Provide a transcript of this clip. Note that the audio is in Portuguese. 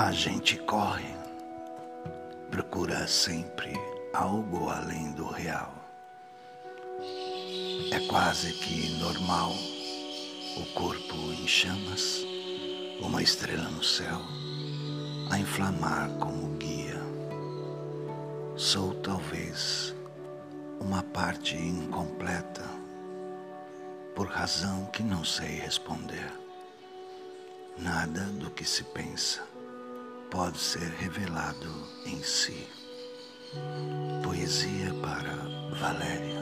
A gente corre, procura sempre algo além do real. É quase que normal o corpo em chamas, uma estrela no céu, a inflamar como guia. Sou talvez uma parte incompleta, por razão que não sei responder. Nada do que se pensa pode ser revelado em si. Poesia para Valéria.